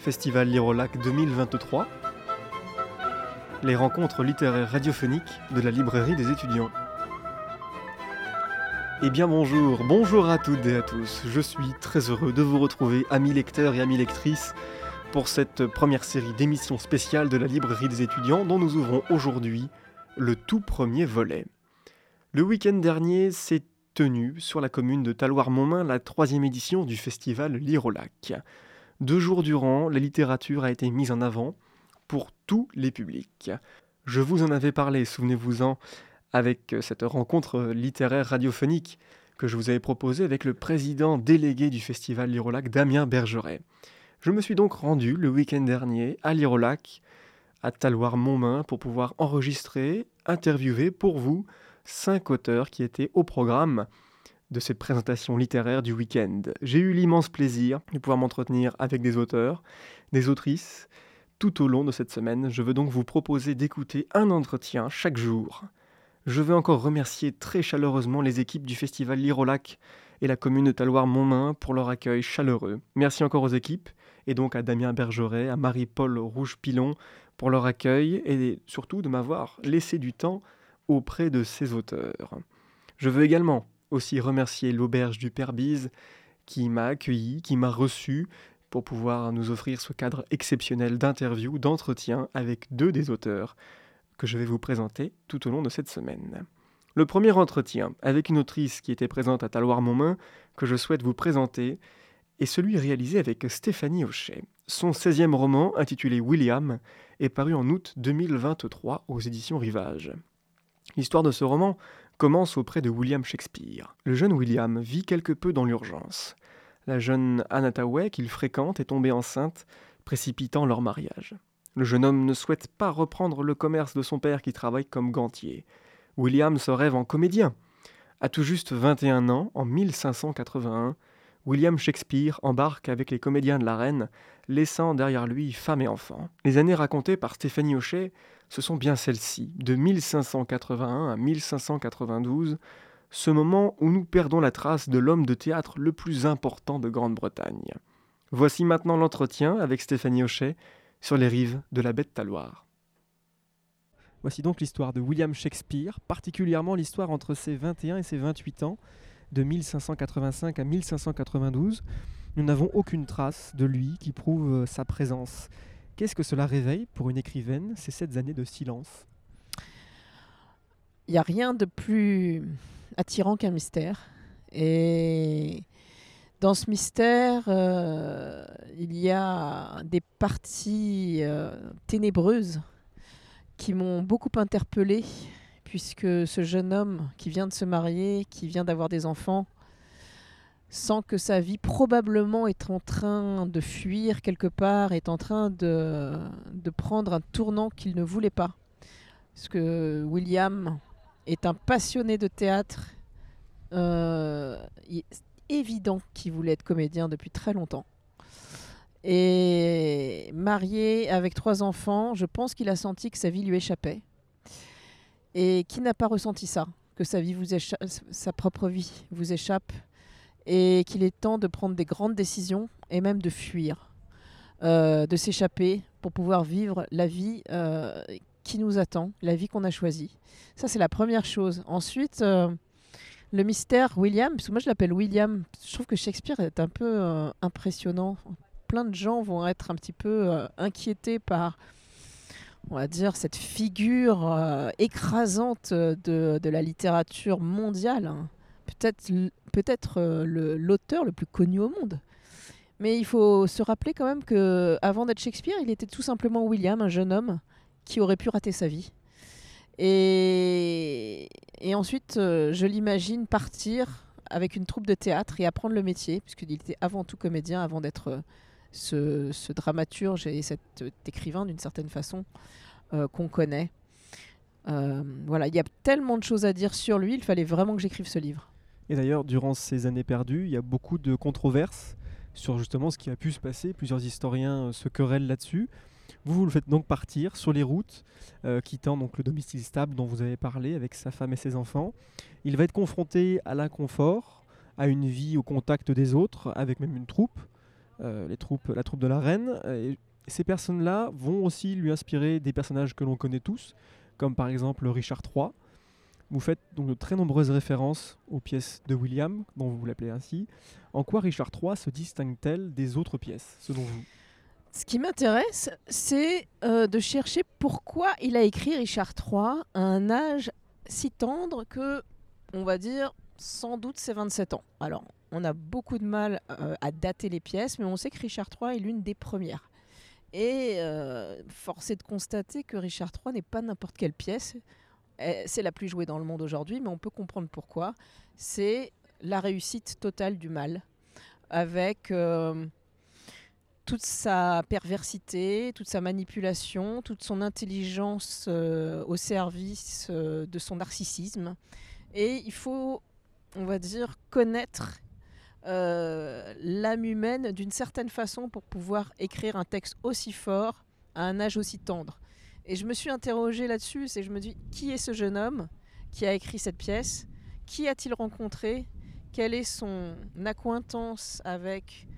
Festival Lirolac 2023, les rencontres littéraires radiophoniques de la librairie des étudiants. Eh bien bonjour, bonjour à toutes et à tous, je suis très heureux de vous retrouver, amis lecteurs et amis lectrices, pour cette première série d'émissions spéciales de la librairie des étudiants dont nous ouvrons aujourd'hui le tout premier volet. Le week-end dernier s'est tenue sur la commune de Taloir-Montmain la troisième édition du festival Lire au lac. Deux jours durant, la littérature a été mise en avant pour tous les publics. Je vous en avais parlé, souvenez-vous-en, avec cette rencontre littéraire radiophonique que je vous avais proposée avec le président délégué du festival Lire au lac, Damien Bergeret. Je me suis donc rendu le week-end dernier à Lire au lac, à Taloir-Montmain, pour pouvoir enregistrer, interviewer pour vous cinq auteurs qui étaient au programme de cette présentation littéraire du week-end. J'ai eu l'immense plaisir de pouvoir m'entretenir avec des auteurs, des autrices, tout au long de cette semaine. Je veux donc vous proposer d'écouter un entretien chaque jour. Je veux encore remercier très chaleureusement les équipes du festival Lire au lac et la commune de Taloir-Montmain pour leur accueil chaleureux. Merci encore aux équipes et donc à Damien Bergeret, à Marie-Paul Rouge-Pilon pour leur accueil et surtout de m'avoir laissé du temps auprès de ces auteurs. Je veux également aussi remercier l'auberge du Père Bise qui m'a accueilli, qui m'a reçu pour pouvoir nous offrir ce cadre exceptionnel d'interview, d'entretien avec deux des auteurs que je vais vous présenter tout au long de cette semaine. Le premier entretien avec une autrice qui était présente à Taloir-Montmain que je souhaite vous présenter est celui réalisé avec Stéphanie Hochet. Son 16e roman, intitulé William, est paru en août 2023 aux éditions Rivage. L'histoire de ce roman commence auprès de William Shakespeare. Le jeune William vit quelque peu dans l'urgence. La jeune Anataway qu'il fréquente est tombée enceinte, précipitant leur mariage. Le jeune homme ne souhaite pas reprendre le commerce de son père qui travaille comme gantier. William se rêve en comédien. À tout juste 21 ans, en 1581, William Shakespeare embarque avec les comédiens de la reine, laissant derrière lui femme et enfants. Les années racontées par Stéphanie Hochet ce sont bien celles-ci, de 1581 à 1592, ce moment où nous perdons la trace de l'homme de théâtre le plus important de Grande-Bretagne. Voici maintenant l'entretien avec Stéphanie Hochet sur les rives de la Bête Taloire. Voici donc l'histoire de William Shakespeare, particulièrement l'histoire entre ses 21 et ses 28 ans, de 1585 à 1592. Nous n'avons aucune trace de lui qui prouve sa présence. Qu'est-ce que cela réveille pour une écrivaine, ces sept années de silence? Il n'y a rien de plus attirant qu'un mystère. Et dans ce mystère, euh, il y a des parties euh, ténébreuses qui m'ont beaucoup interpellée, puisque ce jeune homme qui vient de se marier, qui vient d'avoir des enfants, sans que sa vie probablement est en train de fuir quelque part, est en train de, de prendre un tournant qu'il ne voulait pas. Parce que William est un passionné de théâtre. Euh, il est évident qu'il voulait être comédien depuis très longtemps. Et marié avec trois enfants, je pense qu'il a senti que sa vie lui échappait. Et qui n'a pas ressenti ça Que sa, vie sa propre vie vous échappe et qu'il est temps de prendre des grandes décisions et même de fuir, euh, de s'échapper pour pouvoir vivre la vie euh, qui nous attend, la vie qu'on a choisie. Ça, c'est la première chose. Ensuite, euh, le mystère William, parce que moi je l'appelle William, je trouve que Shakespeare est un peu impressionnant. Plein de gens vont être un petit peu inquiétés par on va dire, cette figure écrasante de, de, la littérature mondiale peut-être peut-être euh, l'auteur le, plus connu au monde. Mais il faut se rappeler quand même que avant d'être Shakespeare, il était tout simplement William, un jeune homme qui aurait pu rater sa vie. Et, et ensuite, euh, je l'imagine partir avec une troupe de théâtre et apprendre le métier, puisqu'il était avant tout comédien, avant d'être euh, ce, dramaturge et cet écrivain d'une certaine façon qu'on connaît. voilà, il y a tellement de choses à dire sur lui, il fallait vraiment que j'écrive ce livre. Et d'ailleurs, durant ces années perdues, il y a beaucoup de controverses sur justement ce qui a pu se passer. Plusieurs historiens euh, se querellent là-dessus. Vous, vous le faites donc partir sur les routes, euh, quittant donc le domicile stable dont vous avez parlé avec sa femme et ses enfants. Il va être confronté à l'inconfort, à une vie au contact des autres, avec même une troupe. Les troupes, la troupe de la reine. Et ces personnes-là vont aussi lui inspirer des personnages que l'on connaît tous, comme par exemple Richard III. Vous faites donc de très nombreuses références aux pièces de William, dont vous l'appelez ainsi. En quoi Richard III se distingue-t-elle des autres pièces, selon vous? Ce qui m'intéresse, c'est euh, de chercher pourquoi il a écrit Richard III à un âge si tendre que, on va dire, sans doute ses 27 ans. Alors, on a beaucoup de mal euh, à dater les pièces, mais on sait que Richard III est l'une des premières. Et euh, force est de constater que Richard III n'est pas n'importe quelle pièce. Eh, c'est la plus jouée dans le monde aujourd'hui, mais on peut comprendre pourquoi. C'est la réussite totale du mal, avec euh, toute sa perversité, toute sa manipulation, toute son intelligence euh, au service euh, de son narcissisme. Et il faut, on va dire, connaître l'âme humaine d'une certaine façon pour pouvoir écrire un texte aussi fort à un âge aussi tendre. Et je me suis interrogée là-dessus, et je me dis, qui est ce jeune homme qui a écrit cette pièce? Qui a-t-il rencontré? Quelle est son accointance avec,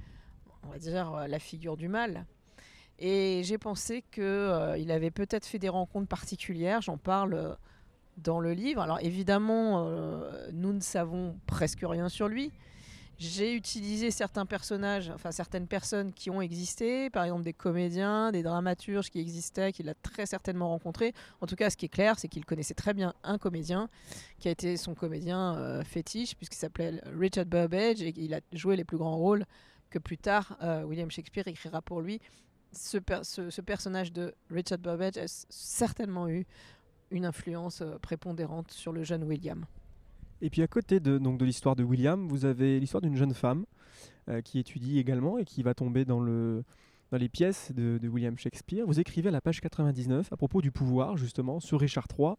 on va dire, euh, la figure du mal? Et j'ai pensé qu'il euh, avait peut-être fait des rencontres particulières, j'en parle euh, dans le livre. Alors évidemment, nous ne savons presque rien sur lui. J'ai utilisé certains personnages, enfin certaines personnes qui ont existé, par exemple des comédiens, des dramaturges qui existaient, qu'il a très certainement rencontrés. En tout cas, ce qui est clair, c'est qu'il connaissait très bien un comédien qui a été son comédien euh, fétiche, puisqu'il s'appelait Richard Burbage et il a joué les plus grands rôles que plus tard euh, William Shakespeare écrira pour lui. Ce, ce, personnage de Richard Burbage a certainement eu une influence euh, prépondérante sur le jeune William. Et puis à côté de, donc, de l'histoire de William, vous avez l'histoire d'une jeune femme euh, qui étudie également et qui va tomber dans, le, dans les pièces de, William Shakespeare. Vous écrivez à la page 99 à propos du pouvoir, justement, sur Richard III,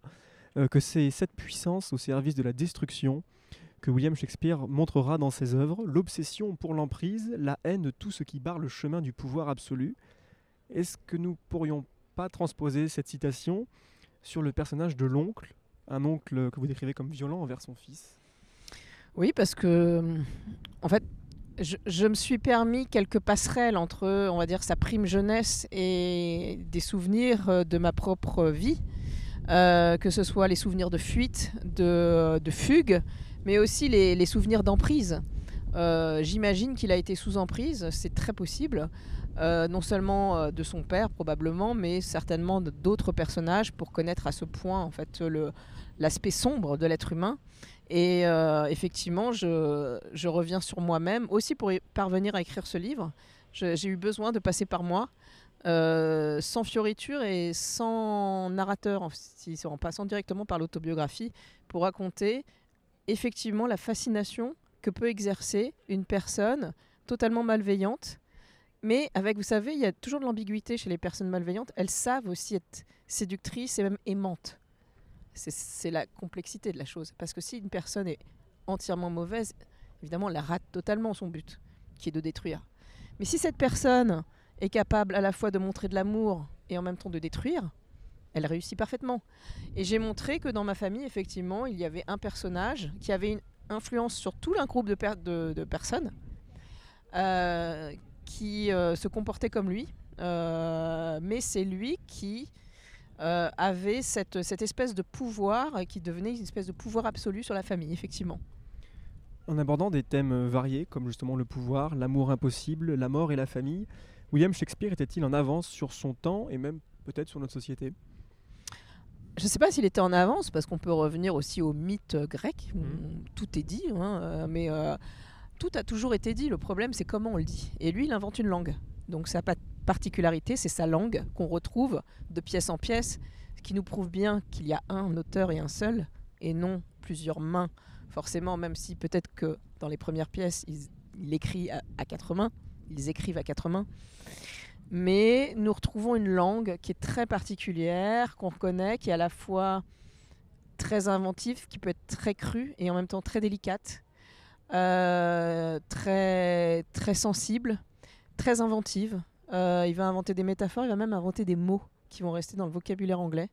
euh, que c'est cette puissance au service de la destruction que William Shakespeare montrera dans ses œuvres, l'obsession pour l'emprise, la haine de tout ce qui barre le chemin du pouvoir absolu. Est-ce que nous pourrions pas transposer cette citation sur le personnage de l'oncle un oncle que vous décrivez comme violent envers son fils Oui, parce que, en fait, je, me suis permis quelques passerelles entre, on va dire, sa prime jeunesse et des souvenirs euh, de ma propre vie, euh, que ce soit les souvenirs de fuite, de, fugue, mais aussi les, souvenirs d'emprise. Euh, j'imagine qu'il a été sous emprise, c'est très possible. Non seulement de son père probablement, mais certainement d'autres personnages pour connaître à ce point en fait l'aspect sombre de l'être humain. Et euh, effectivement, je, reviens sur moi-même aussi pour parvenir à écrire ce livre. J'ai eu besoin de passer par moi, euh, sans fioriture et sans narrateur, en, passant directement par l'autobiographie, pour raconter effectivement la fascination que peut exercer une personne totalement malveillante. Mais avec, vous savez, il y a toujours de l'ambiguïté chez les personnes malveillantes. Elles savent aussi être séductrices et même aimantes. C'est la complexité de la chose. Parce que si une personne est entièrement mauvaise, évidemment, elle rate totalement son but, qui est de détruire. Mais si cette personne est capable à la fois de montrer de l'amour et en même temps de détruire, elle réussit parfaitement. Et j'ai montré que dans ma famille, effectivement, il y avait un personnage qui avait une influence sur tout un groupe de, personnes euh, qui euh, se comportaient comme lui. Euh, mais c'est lui qui euh, avait cette, espèce de pouvoir qui devenait une espèce de pouvoir absolu sur la famille, effectivement. En abordant des thèmes variés, comme justement le pouvoir, l'amour impossible, la mort et la famille, William Shakespeare était-il en avance sur son temps et même peut-être sur notre société? Je ne sais pas s'il était en avance, parce qu'on peut revenir aussi au mythe grec, où mmh. tout est dit, hein, mais euh, tout a toujours été dit. Le problème, c'est comment on le dit. Et lui, il invente une langue. Donc pas particularité, c'est sa langue qu'on retrouve de pièce en pièce, ce qui nous prouve bien qu'il y a un auteur et un seul, et non plusieurs mains. Forcément, même si peut-être que dans les premières pièces, il, écrit à, quatre mains, ils écrivent à quatre mains. Mais nous retrouvons une langue qui est très particulière, qu'on reconnaît, qui est à la fois très inventive, qui peut être très crue et en même temps très délicate, très, très sensible, très inventive. Euh, il va inventer des métaphores, il va même inventer des mots qui vont rester dans le vocabulaire anglais.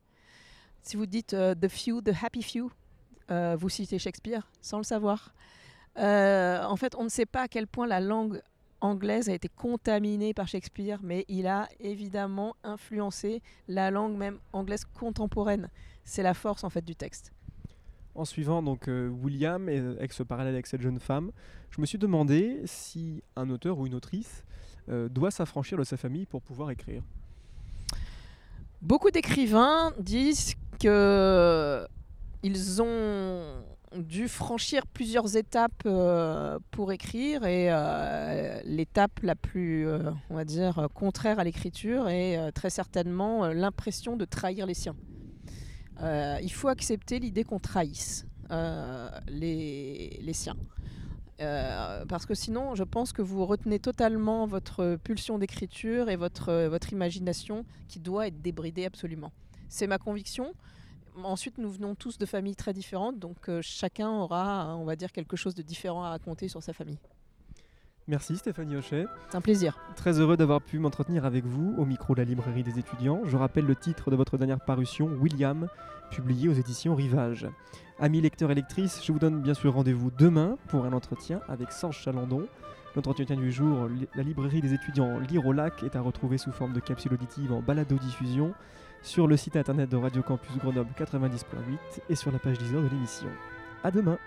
Si vous dites euh, the few, the happy few, euh, vous citez Shakespeare sans le savoir. en fait, on ne sait pas à quel point la langue anglaise a été contaminée par Shakespeare, mais il a évidemment influencé la langue même anglaise contemporaine. C'est la force en fait du texte. En suivant donc euh, William et euh, avec ce parallèle avec cette jeune femme, je me suis demandé si un auteur ou une autrice euh, doit s'affranchir de sa famille pour pouvoir écrire. Beaucoup d'écrivains disent que ils ont dû franchir plusieurs étapes pour écrire et l'étape la plus, on va dire, contraire à l'écriture est très certainement l'impression de trahir les siens. Euh, il faut accepter l'idée qu'on trahisse euh, les, les siens. Euh, parce que sinon, je pense que vous retenez totalement votre pulsion d'écriture et votre, votre imagination qui doit être débridée absolument. C'est ma conviction. Ensuite, nous venons tous de familles très différentes, donc chacun aura, on va dire, quelque chose de différent à raconter sur sa famille. Merci Stéphanie Hochet. C'est un plaisir. Très heureux d'avoir pu m'entretenir avec vous au micro de la librairie des étudiants. Je rappelle le titre de votre dernière parution, William, publié aux éditions Rivage. Amis lecteurs et lectrices, je vous donne bien sûr rendez-vous demain pour un entretien avec Serge Chalandon. L'entretien du jour, la librairie des étudiants Lire au lac est à retrouver sous forme de capsule auditive en balado-diffusion sur le site internet de Radio Campus Grenoble 90.8 et sur la page 10 de l'émission. À demain